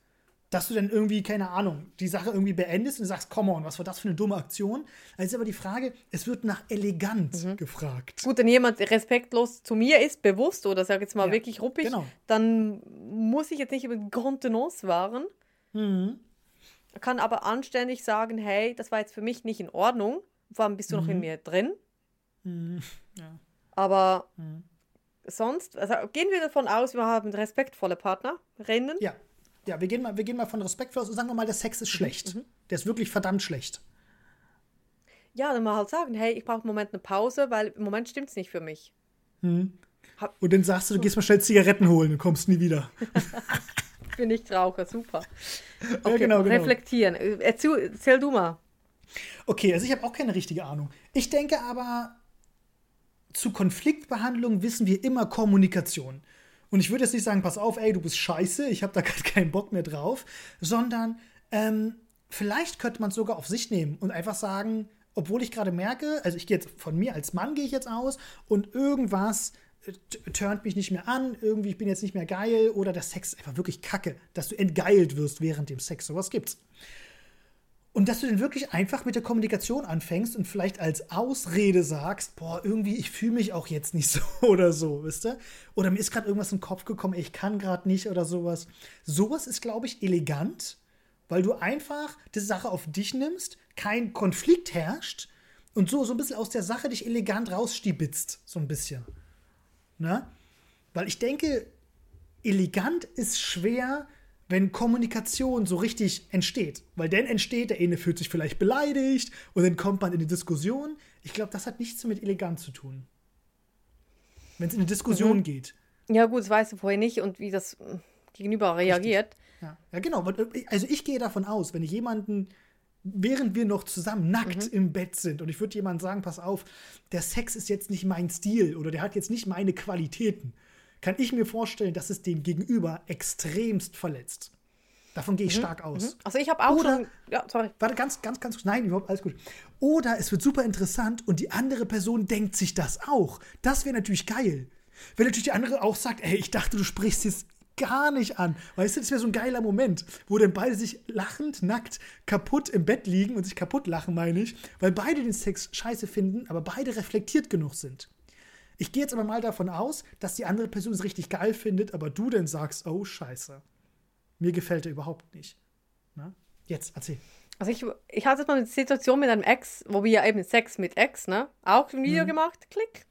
Speaker 1: Dass du dann irgendwie, keine Ahnung, die Sache irgendwie beendest und sagst, come on, was war das für eine dumme Aktion? Also ist aber die Frage, es wird nach elegant gefragt.
Speaker 2: Gut, wenn jemand respektlos zu mir ist, bewusst oder sag jetzt mal
Speaker 1: Ja,
Speaker 2: wirklich ruppig,
Speaker 1: genau.
Speaker 2: dann muss ich jetzt nicht über die Contenance wahren.
Speaker 1: Mhm.
Speaker 2: Kann aber anständig sagen, hey, das war jetzt für mich nicht in Ordnung. Vor allem bist du noch in mir drin.
Speaker 1: Mhm. Ja.
Speaker 2: Aber
Speaker 1: Mhm.
Speaker 2: sonst, also gehen wir davon aus, wir haben respektvolle Partnerinnen.
Speaker 1: Ja, ja wir, gehen mal, wir gehen mal von Respekt aus und sagen wir mal, der Sex ist schlecht. Der ist wirklich verdammt schlecht.
Speaker 2: Ja, dann mal halt sagen, hey, ich brauche im Moment eine Pause, weil im Moment stimmt es nicht für mich.
Speaker 1: Und dann sagst du, du gehst mal schnell Zigaretten holen und kommst nie wieder.
Speaker 2: Ich bin nicht Raucher, super.
Speaker 1: Ja, genau, genau.
Speaker 2: Reflektieren. Äh, Erzähl, erzähl du mal.
Speaker 1: Okay, also ich habe auch keine richtige Ahnung. Ich denke aber, zu Konfliktbehandlung wissen wir immer Kommunikation. Und ich würde jetzt nicht sagen, pass auf, ey, du bist scheiße, ich habe da gerade keinen Bock mehr drauf, sondern ähm, vielleicht könnte man es sogar auf sich nehmen und einfach sagen, obwohl ich gerade merke, also ich gehe jetzt von mir als Mann gehe ich jetzt aus und irgendwas äh, turnt mich nicht mehr an, irgendwie ich bin jetzt nicht mehr geil oder der Sex ist einfach wirklich kacke, dass du entgeilt wirst während dem Sex, sowas gibt's. Und dass du dann wirklich einfach mit der Kommunikation anfängst und vielleicht als Ausrede sagst, boah, irgendwie, ich fühle mich auch jetzt nicht so oder so, wisst ihr? Oder mir ist gerade irgendwas in den Kopf gekommen, ich kann gerade nicht oder sowas. Sowas ist, glaube ich, elegant, weil du einfach die Sache auf dich nimmst, kein Konflikt herrscht und so, so ein bisschen aus der Sache dich elegant rausstiebitzt, so ein bisschen. Ne? Weil ich denke, elegant ist schwer, wenn Kommunikation so richtig entsteht. Weil dann entsteht, der eine fühlt sich vielleicht beleidigt und dann kommt man in die Diskussion. Ich glaube, das hat nichts mit elegant zu tun. Wenn es in eine Diskussion geht.
Speaker 2: Ja, gut, das weißt du vorher nicht und wie das äh, Gegenüber reagiert.
Speaker 1: Ja, ja genau. äh, Also ich gehe davon aus, wenn ich jemanden, während wir noch zusammen nackt im Bett sind und ich würde jemandem sagen, pass auf, der Sex ist jetzt nicht mein Stil oder der hat jetzt nicht meine Qualitäten, kann ich mir vorstellen, dass es den Gegenüber extremst verletzt. Davon gehe ich stark aus.
Speaker 2: Also ich habe auch
Speaker 1: Oder-
Speaker 2: schon. Ja, sorry.
Speaker 1: Warte, ganz, ganz, ganz, nein, überhaupt alles gut. Oder es wird super interessant und die andere Person denkt sich das auch. Das wäre natürlich geil. Wenn natürlich die andere auch sagt, ey, ich dachte, du sprichst jetzt gar nicht an. Weißt du, das wäre so ein geiler Moment, wo dann beide sich lachend, nackt, kaputt im Bett liegen und sich kaputt lachen, meine ich, weil beide den Sex scheiße finden, aber beide reflektiert genug sind. Ich gehe jetzt aber mal davon aus, dass die andere Person es richtig geil findet, aber du dann sagst, oh scheiße, mir gefällt er überhaupt nicht. Na? Jetzt, erzähl.
Speaker 2: Also ich, ich hatte jetzt mal eine Situation mit einem Ex, wo wir ja eben Sex mit Ex, ne? Auch ein Video gemacht, klick.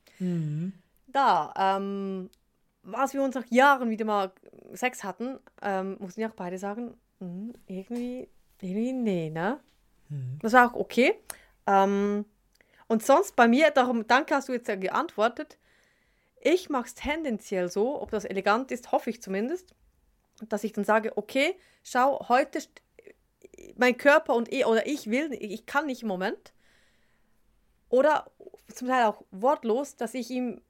Speaker 2: Da, ähm, was wir uns nach Jahren wieder mal Sex hatten, ähm, mussten ja auch beide sagen, "Hm, irgendwie, irgendwie nee, ne? Das war auch okay. Ähm, und sonst bei mir, darum, danke hast du jetzt ja geantwortet, ich mache es tendenziell so, ob das elegant ist, hoffe ich zumindest, dass ich dann sage, okay, schau, heute mein Körper und ich, oder ich will, ich kann nicht im Moment. Oder zum Teil auch wortlos, dass ich ihm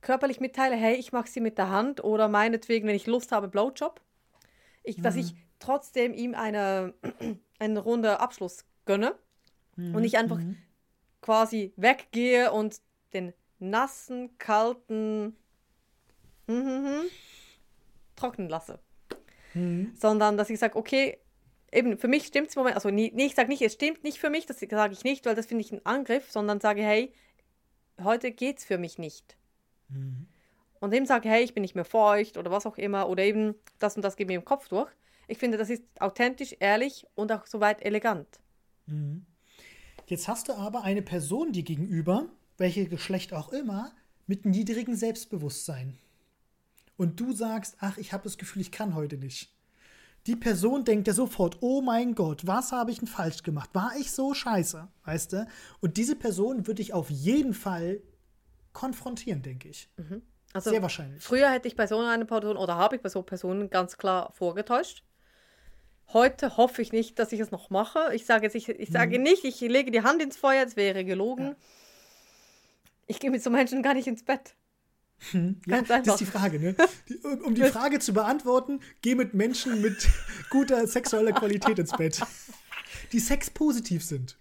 Speaker 2: körperlich mitteile, hey, ich mache sie mit der Hand oder meinetwegen, wenn ich Lust habe, Blowjob. Ich, Dass ich trotzdem ihm eine, einen runden Abschluss gönne und ich einfach quasi weggehe und den nassen, kalten hm, hm, hm, trocknen lasse. Sondern, dass ich sage, okay, eben für mich stimmt es im Moment, also nee, ich sage nicht, es stimmt nicht für mich, das sage ich nicht, weil das finde ich ein Angriff, sondern sage, hey, heute geht's für mich nicht. Und dem sage, hey, ich bin nicht mehr feucht oder was auch immer, oder eben das und das geht mir im Kopf durch. Ich finde, das ist authentisch, ehrlich und auch soweit elegant.
Speaker 1: Jetzt hast du aber eine Person dir gegenüber, welche Geschlecht auch immer, mit niedrigem Selbstbewusstsein. Und du sagst, ach, ich habe das Gefühl, ich kann heute nicht. Die Person denkt ja sofort, oh mein Gott, was habe ich denn falsch gemacht? War ich so scheiße? Weißt du? Und diese Person würde ich auf jeden Fall konfrontieren, denke ich.
Speaker 2: Also
Speaker 1: Sehr wahrscheinlich.
Speaker 2: Früher hätte ich bei so einer Person oder habe ich bei so Personen ganz klar vorgetäuscht. Heute hoffe ich nicht, dass ich es noch mache. Ich sage jetzt, ich, ich sage nicht, ich lege die Hand ins Feuer, das wäre gelogen. Ich gehe mit so Menschen gar nicht ins Bett.
Speaker 1: Ja,
Speaker 2: Ganz
Speaker 1: das
Speaker 2: einfach.
Speaker 1: ist die Frage, ne? Die, um um die Frage zu beantworten, geh mit Menschen mit guter sexueller Qualität ins Bett. Die sexpositiv sind.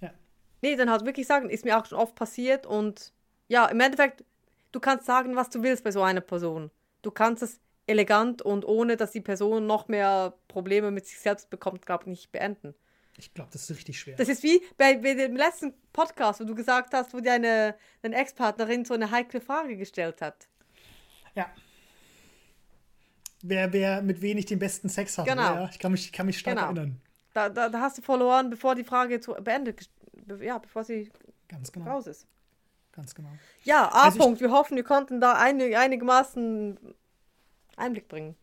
Speaker 1: Ja.
Speaker 2: Nee, dann halt wirklich sagen, ist mir auch schon oft passiert und ja, im Endeffekt, du kannst sagen, was du willst bei so einer Person. Du kannst es elegant und ohne, dass die Person noch mehr Probleme mit sich selbst bekommt, glaube ich, nicht beenden.
Speaker 1: Ich glaube, das ist richtig schwer.
Speaker 2: Das ist wie bei, bei dem letzten Podcast, wo du gesagt hast, wo deine, deine Ex-Partnerin so eine heikle Frage gestellt hat.
Speaker 1: Ja. Wer, wer mit wenig den besten Sex hat.
Speaker 2: Genau.
Speaker 1: Ja, ich kann mich, kann mich stark
Speaker 2: Genau.
Speaker 1: erinnern.
Speaker 2: Da, da, da hast du verloren, bevor die Frage zu beendet, ja, bevor sie
Speaker 1: Ganz genau.
Speaker 2: raus ist.
Speaker 1: Ganz genau.
Speaker 2: Ja,
Speaker 1: Also ich-
Speaker 2: A-Punkt. Wir hoffen, wir konnten da einig, einigermaßen Einblick bringen.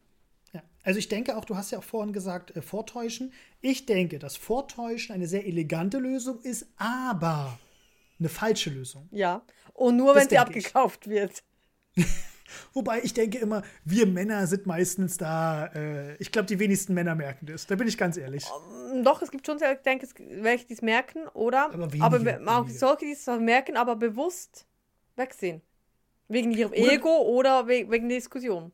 Speaker 1: Ja. Also ich denke auch, du hast ja auch vorhin gesagt, äh, vortäuschen. Ich denke, dass Vortäuschen eine sehr elegante Lösung ist, aber eine falsche Lösung.
Speaker 2: Ja. Und nur,
Speaker 1: Das
Speaker 2: wenn sie
Speaker 1: denke ich.
Speaker 2: abgekauft wird.
Speaker 1: Wobei ich denke immer, wir Männer sind meistens da, äh, ich glaube, die wenigsten Männer merken das. Da bin ich ganz ehrlich.
Speaker 2: Mm, Doch, es gibt schon, sehr- ich denke, welche, die es merken, oder?
Speaker 1: Aber wenige,
Speaker 2: aber auch
Speaker 1: wenige.
Speaker 2: solche, die es merken, aber bewusst wegsehen. Wegen ihrem
Speaker 1: Oder-
Speaker 2: Ego oder we wegen der Diskussion.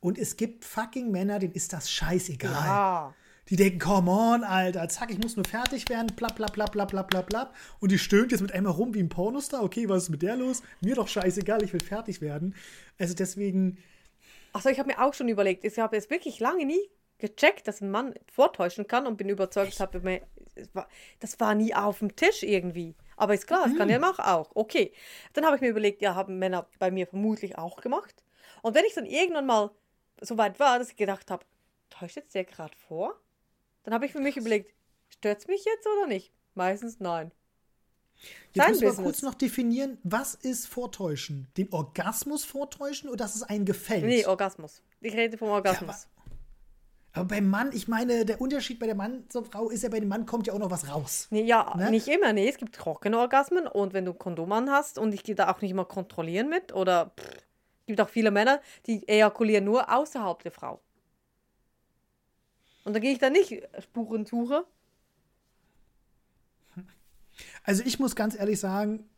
Speaker 1: Und es gibt fucking Männer, denen ist das scheißegal.
Speaker 2: Ah.
Speaker 1: Die denken, come on, Alter, zack, ich muss nur fertig werden, plapp, plapp, plapp, plapp, plapp, plapp, plapp. Und die stöhnt jetzt mit einmal rum wie ein Pornostar. Okay, was ist mit der los? Mir doch scheißegal, ich will fertig werden. Also deswegen,
Speaker 2: Achso, ich habe mir auch schon überlegt, ich habe jetzt wirklich lange nie gecheckt, dass ein Mann vortäuschen kann und bin überzeugt, habe mir, war, das war nie auf dem Tisch irgendwie. Aber ist klar, das kann der
Speaker 1: Mhm.
Speaker 2: Mach auch. Okay. Dann habe ich mir überlegt, ja, haben Männer bei mir vermutlich auch gemacht. Und wenn ich dann irgendwann mal so weit war, dass ich gedacht habe, täuscht jetzt der gerade vor? Dann habe ich für mich überlegt, stört's mich jetzt oder nicht? Meistens nein.
Speaker 1: jetzt
Speaker 2: Sein
Speaker 1: müssen wir
Speaker 2: Business.
Speaker 1: kurz noch definieren, was ist Vortäuschen? Den Orgasmus vortäuschen oder dass es einem gefällt?
Speaker 2: Nee, Orgasmus. Ich rede vom Orgasmus.
Speaker 1: Aber beim Mann, ich meine, der Unterschied bei der Mann zur Frau ist ja, bei dem Mann kommt ja auch noch was raus.
Speaker 2: Nee, ja,
Speaker 1: Ne?
Speaker 2: nicht immer. Nee, es gibt trockene Orgasmen und wenn du ein Kondom an hast und ich gehe da auch nicht immer kontrollieren mit oder pff, gibt auch viele Männer, die ejakulieren nur außerhalb der Frau. Und da gehe ich dann nicht Spurensuche.
Speaker 1: Also ich muss ganz ehrlich sagen,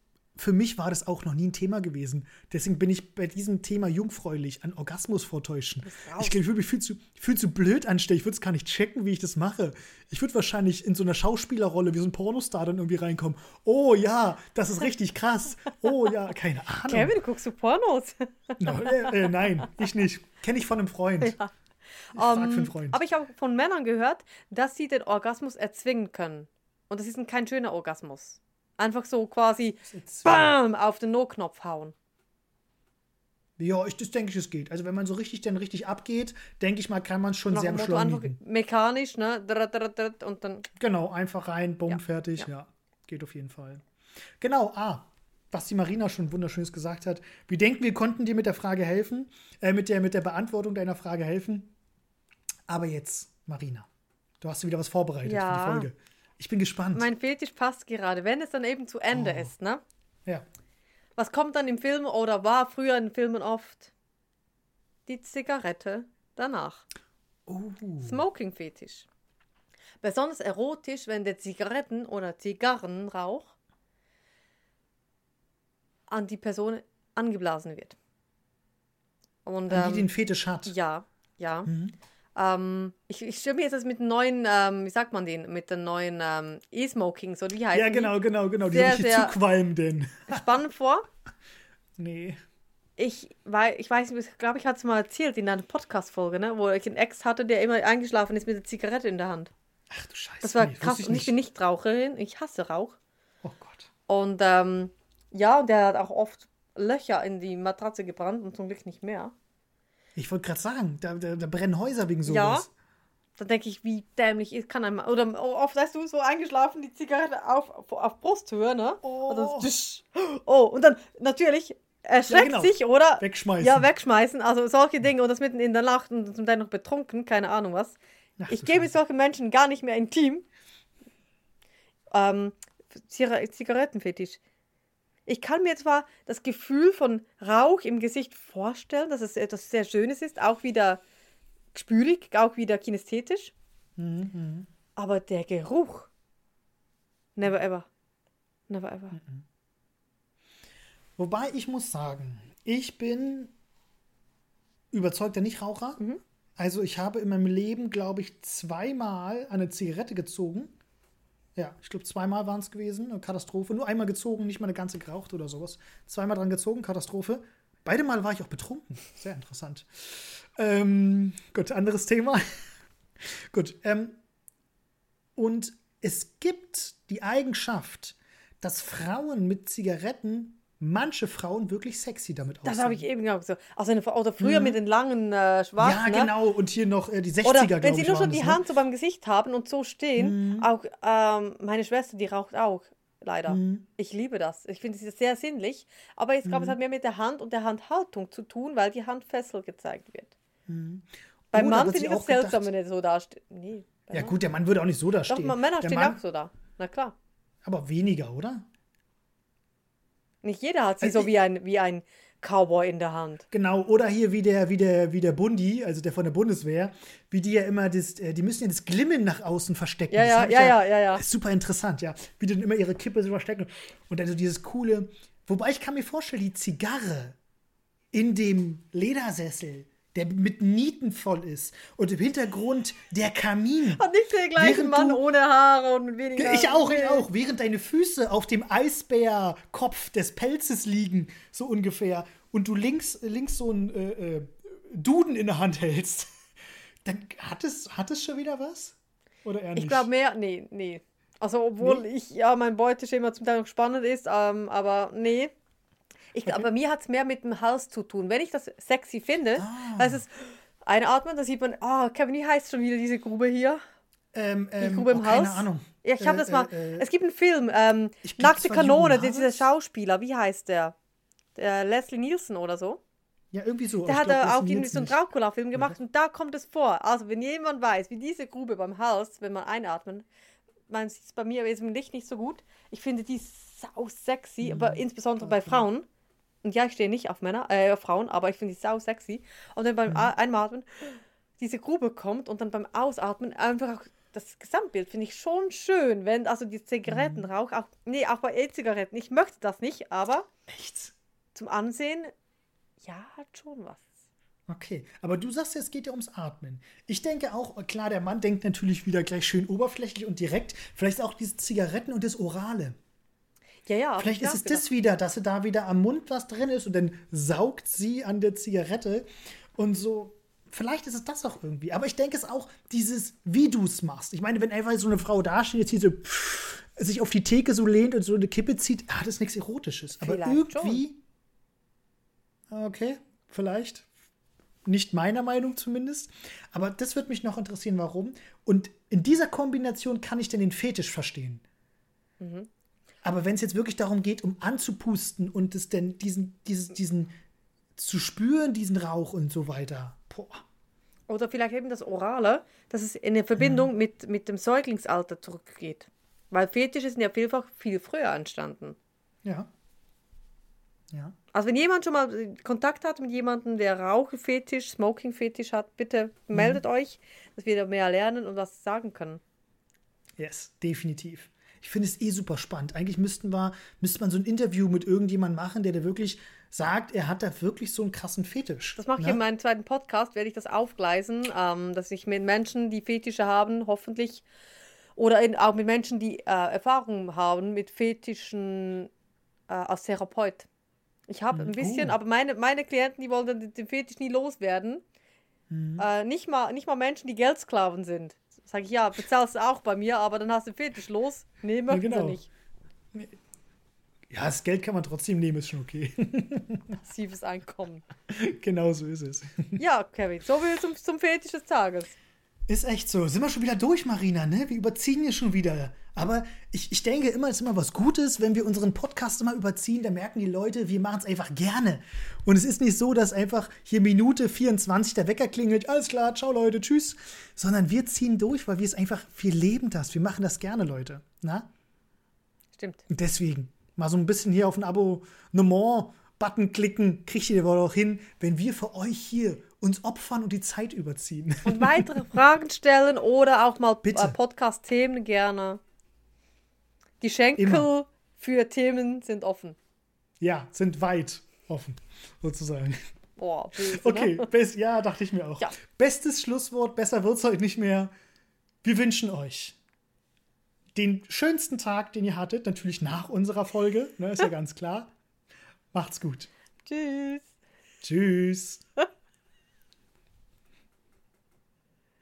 Speaker 1: für mich war das auch noch nie ein Thema gewesen. Deswegen bin ich bei diesem Thema jungfräulich an Orgasmus vortäuschen. Ich glaube, ich würde mich viel zu, viel zu blöd anstellen. Ich würde es gar nicht checken, wie ich das mache. Ich würde wahrscheinlich in so einer Schauspielerrolle wie so ein Pornostar dann irgendwie reinkommen. Oh ja, das ist richtig krass. Oh ja, keine Ahnung.
Speaker 2: Kevin, guckst du Pornos?
Speaker 1: No, äh, äh, nein, ich nicht. Kenne ich von einem Freund. Für einen
Speaker 2: Ähm,
Speaker 1: Freund.
Speaker 2: aber ich habe von Männern gehört, dass sie den Orgasmus erzwingen können. Und das ist ein, kein schöner Orgasmus. Einfach so quasi BAM auf den No-Knopf hauen.
Speaker 1: Ja, ich, das denke ich, es geht. Also wenn man so richtig dann richtig abgeht, denke ich mal, kann man es schon
Speaker 2: Nach
Speaker 1: sehr
Speaker 2: Motto einfach
Speaker 1: beschleunigen.
Speaker 2: mechanisch, ne? Und dann.
Speaker 1: Genau, einfach rein, bumm,
Speaker 2: Ja,
Speaker 1: fertig. Ja.
Speaker 2: ja.
Speaker 1: geht auf jeden Fall. Genau, ah, was die Marina schon wunderschönes gesagt hat. Wir denken, wir konnten dir mit der Frage helfen, äh, mit, der, mit der Beantwortung deiner Frage helfen. Aber jetzt, Marina, du hast wieder was vorbereitet
Speaker 2: Ja.
Speaker 1: für die Folge. Ich bin gespannt.
Speaker 2: Mein Fetisch passt gerade, wenn es dann eben zu Ende
Speaker 1: Oh.
Speaker 2: ist, ne?
Speaker 1: ja.
Speaker 2: Was kommt dann im Film oder war früher in Filmen oft? Die Zigarette danach.
Speaker 1: Oh.
Speaker 2: Smoking-Fetisch. Besonders erotisch, wenn der Zigaretten- oder Zigarrenrauch an die Person angeblasen wird. Und,
Speaker 1: An die
Speaker 2: ähm,
Speaker 1: den Fetisch hat.
Speaker 2: ja, ja.
Speaker 1: Mhm.
Speaker 2: Ähm, ich, ich stelle mir jetzt das mit neuen, ähm, wie sagt man den, mit den neuen ähm, E-Smoking, so wie heißt
Speaker 1: Ja, genau, genau, genau. Die
Speaker 2: Sehr, sehr-
Speaker 1: zuqualmenden.
Speaker 2: spannend vor.
Speaker 1: Nee.
Speaker 2: Ich, wei- ich weiß nicht, ich glaube, ich hatte es mal erzählt in einer Podcast-Folge, ne, wo ich einen Ex hatte, der immer eingeschlafen ist mit der Zigarette in der Hand.
Speaker 1: Ach du Scheiße.
Speaker 2: Das war
Speaker 1: nee,
Speaker 2: krass.
Speaker 1: ich
Speaker 2: Und ich bin nicht Raucherin, ich hasse Rauch.
Speaker 1: Oh Gott.
Speaker 2: Und ähm, ja, und der hat auch oft Löcher in die Matratze gebrannt und zum Glück nicht mehr.
Speaker 1: Ich wollte gerade sagen, da, da, da brennen Häuser wegen
Speaker 2: Ja.
Speaker 1: sowas.
Speaker 2: Da denke ich, wie dämlich ist, kann einmal. Oder oft weißt du, so eingeschlafen, die Zigarette auf, auf, auf Brusthöhe, ne? Und dann,
Speaker 1: Oh.
Speaker 2: tsch. oh, und dann natürlich erschreckt
Speaker 1: genau.
Speaker 2: sich, oder?
Speaker 1: Wegschmeißen.
Speaker 2: Ja, wegschmeißen. Also solche Dinge und das mitten in der Nacht und zum Teil noch betrunken, keine Ahnung was.
Speaker 1: Ach
Speaker 2: ich
Speaker 1: Scheiße.
Speaker 2: solchen Menschen gar nicht mehr intim. Ähm, Ziga- Zigarettenfetisch. Ich kann mir zwar das Gefühl von Rauch im Gesicht vorstellen, dass es etwas sehr Schönes ist, auch wieder spürig, auch wieder kinästhetisch,
Speaker 1: Mhm.
Speaker 2: aber der Geruch. Never ever. Never ever.
Speaker 1: Wobei ich muss sagen, ich bin überzeugter Nichtraucher.
Speaker 2: Mhm.
Speaker 1: Also ich habe in meinem Leben, glaube ich, zweimal eine Zigarette gezogen. Ja, ich glaube, zweimal waren es gewesen. Eine Katastrophe. Nur einmal gezogen, nicht mal eine ganze geraucht oder sowas. Zweimal dran gezogen, Katastrophe. Beide Mal war ich auch betrunken. Sehr interessant. Ähm, gut, anderes Thema. gut. Ähm, und es gibt die Eigenschaft, dass Frauen mit Zigaretten, manche Frauen wirklich sexy damit aussehen.
Speaker 2: Das habe ich eben auch so. Also eine, oder früher mit den langen äh, schwarzen.
Speaker 1: Ja,
Speaker 2: ne?
Speaker 1: genau. Und hier noch äh, die 60er,
Speaker 2: Oder wenn sie nur schon die
Speaker 1: das, ne?
Speaker 2: Hand so beim Gesicht haben und so stehen, auch ähm, meine Schwester, die raucht auch, leider.
Speaker 1: Mhm.
Speaker 2: Ich liebe das. Ich finde es sehr sinnlich. Aber ich glaube, es hat mehr mit der Hand und der Handhaltung zu tun, weil die Handfessel gezeigt wird. Beim
Speaker 1: Oder
Speaker 2: Mann
Speaker 1: was
Speaker 2: finde
Speaker 1: ich
Speaker 2: das
Speaker 1: auch
Speaker 2: seltsam, wenn er so da steht. Nee.
Speaker 1: Ja,
Speaker 2: Mann-
Speaker 1: gut, der Mann würde auch nicht so da
Speaker 2: Doch. Männer
Speaker 1: der
Speaker 2: stehen
Speaker 1: Mann,
Speaker 2: auch so da. Na klar.
Speaker 1: Aber weniger, oder?
Speaker 2: Nicht jeder hat sie
Speaker 1: Also
Speaker 2: so wie ein, wie ein Cowboy in der Hand.
Speaker 1: Genau, oder hier wie der, wie der, wie der Bundi, also der von der Bundeswehr, wie die ja immer das, äh, die müssen ja das Glimmen nach außen verstecken.
Speaker 2: Ja,
Speaker 1: Das
Speaker 2: ja, ja, ja, ja, ja.
Speaker 1: Ist super interessant, ja. Wie die dann immer ihre Kippe so verstecken. Und dann so dieses coole, wobei ich kann mir vorstellen, die Zigarre in dem Ledersessel, der mit Nieten voll ist und im Hintergrund der Kamin.
Speaker 2: Hat nicht der gleiche Mann
Speaker 1: du-
Speaker 2: ohne Haare und mit weniger.
Speaker 1: Ich auch, ich auch. Während deine Füße auf dem Eisbärkopf des Pelzes liegen, so ungefähr, und du links, links so einen äh, äh, Duden in der Hand hältst, dann hat es, hat es schon wieder was? Oder eher nicht?
Speaker 2: Ich glaube mehr, nee, nee. Also obwohl ich, ja, mein Beuteschema zum Teil noch spannend ist, ähm, aber nee. Ich glaube, bei mir hat es mehr mit dem Hals zu tun. Wenn ich das sexy finde,
Speaker 1: Ah.
Speaker 2: heißt es einatmen, da sieht man, ah, Kevin, wie heißt schon wieder diese Grube hier?
Speaker 1: ähm,
Speaker 2: Die
Speaker 1: ähm,
Speaker 2: Grube im
Speaker 1: oh,
Speaker 2: Haus?
Speaker 1: Keine Ahnung.
Speaker 2: Ja, ich habe
Speaker 1: Äh,
Speaker 2: das mal.
Speaker 1: äh, äh,
Speaker 2: es gibt einen Film, ähm, Nackte
Speaker 1: die
Speaker 2: Kanone, dieser
Speaker 1: Haus.
Speaker 2: Schauspieler, wie heißt der? Der Leslie Nielsen oder so.
Speaker 1: ja, irgendwie so.
Speaker 2: Der hat
Speaker 1: glaub,
Speaker 2: auch irgendwie so einen. Dracula-Film gemacht und da kommt es vor. Also, wenn jemand weiß, wie diese Grube beim Hals, wenn man einatmet, man sieht es bei mir im Licht nicht so gut. Ich finde die sau sexy,
Speaker 1: Mhm.
Speaker 2: aber insbesondere bei Frauen. Und ja, ich stehe nicht auf Männer, äh, auf Frauen, aber ich finde die sau sexy. Und dann
Speaker 1: Mhm.
Speaker 2: beim A- Einatmen diese Grube kommt und dann beim Ausatmen einfach auch das Gesamtbild finde ich schon schön, wenn also die Zigarettenrauch
Speaker 1: Mhm.
Speaker 2: auch nee, auch bei E-Zigaretten. Ich möchte das nicht, aber
Speaker 1: Echt?
Speaker 2: zum Ansehen ja, hat schon was.
Speaker 1: Okay, aber du sagst ja, es geht ja ums Atmen. Ich denke auch, klar, der Mann denkt natürlich wieder gleich schön oberflächlich und direkt. Vielleicht auch diese Zigaretten und das Orale.
Speaker 2: Ja, ja.
Speaker 1: Vielleicht
Speaker 2: ich
Speaker 1: ist es das wieder, dass sie da wieder am Mund was drin ist und dann saugt sie an der Zigarette und so. Vielleicht ist es das auch irgendwie. Aber ich denke es auch, dieses, wie du es machst. Ich meine, wenn einfach so eine Frau dasteht, jetzt hier so pff, sich auf die Theke so lehnt und so eine Kippe zieht, hat es nichts Erotisches. Aber
Speaker 2: Vielleicht
Speaker 1: irgendwie. Okay. vielleicht. Nicht meiner Meinung zumindest. Aber das wird mich noch interessieren, warum. Und in dieser Kombination kann ich denn den Fetisch verstehen. Aber wenn es jetzt wirklich darum geht, um anzupusten und es denn diesen, diesen, diesen zu spüren, diesen Rauch und so weiter. Boah.
Speaker 2: Oder vielleicht eben das Orale, dass es in eine Verbindung mit, mit dem Säuglingsalter zurückgeht. Weil Fetische sind ja vielfach viel früher entstanden.
Speaker 1: Ja. Ja.
Speaker 2: Also wenn jemand schon mal Kontakt hat mit jemandem, der Rauchfetisch, Smoking-Fetisch hat, bitte meldet euch, dass wir da mehr lernen und was sagen können.
Speaker 1: Yes, definitiv. Ich finde es eh super spannend. Eigentlich müssten wir, müsste man so ein Interview mit irgendjemandem machen, der da wirklich sagt, er hat da wirklich so einen krassen Fetisch.
Speaker 2: Das mache ich
Speaker 1: ne?
Speaker 2: in meinem zweiten Podcast, werde ich das aufgleisen, ähm, dass ich mit Menschen, die Fetische haben, hoffentlich, oder in, auch mit Menschen, die äh, Erfahrungen haben mit Fetischen äh, als Therapeut. Ich habe ein bisschen,
Speaker 1: Oh.
Speaker 2: aber meine, meine Klienten, die wollen den, den Fetisch nie loswerden.
Speaker 1: Mhm.
Speaker 2: Äh, nicht, mal, nicht mal Menschen, die Geldsklaven sind. Sag ich, ja, bezahlst du auch bei mir, aber dann hast du den Fetisch los. Nee, möchten
Speaker 1: genau.
Speaker 2: sie nicht.
Speaker 1: Ja, das Geld kann man trotzdem nehmen, ist schon okay.
Speaker 2: Passives Einkommen.
Speaker 1: genau so ist es.
Speaker 2: Ja, Kevin, so viel zum, zum Fetisch des Tages.
Speaker 1: Ist echt so. Sind wir schon wieder durch, Marina, ne? Wir überziehen hier schon wieder. Aber ich, ich denke immer, es ist immer was Gutes, wenn wir unseren Podcast immer überziehen, dann merken die Leute, wir machen es einfach gerne. Und es ist nicht so, dass einfach hier Minute 24 der Wecker klingelt, alles klar, ciao Leute, tschüss. Sondern wir ziehen durch, weil wir es einfach, wir leben das, wir machen das gerne, Leute. Na?
Speaker 2: Stimmt.
Speaker 1: Und deswegen, mal so ein bisschen hier auf den Abonnement-Button klicken, kriegt ihr wohl auch hin, wenn wir für euch hier uns opfern und die Zeit überziehen.
Speaker 2: Und weitere Fragen stellen oder auch mal äh, Podcast-Themen gerne. Die Schenkel
Speaker 1: Immer.
Speaker 2: für Themen sind offen.
Speaker 1: ja, sind weit offen, sozusagen.
Speaker 2: Boah, böse,
Speaker 1: Okay,
Speaker 2: Ne?
Speaker 1: best, ja, dachte ich mir auch.
Speaker 2: Ja.
Speaker 1: Bestes Schlusswort, besser wird's heute nicht mehr. Wir wünschen euch den schönsten Tag, den ihr hattet, natürlich nach unserer Folge, ne, ist ja ganz klar. Macht's gut.
Speaker 2: Tschüss.
Speaker 1: Tschüss.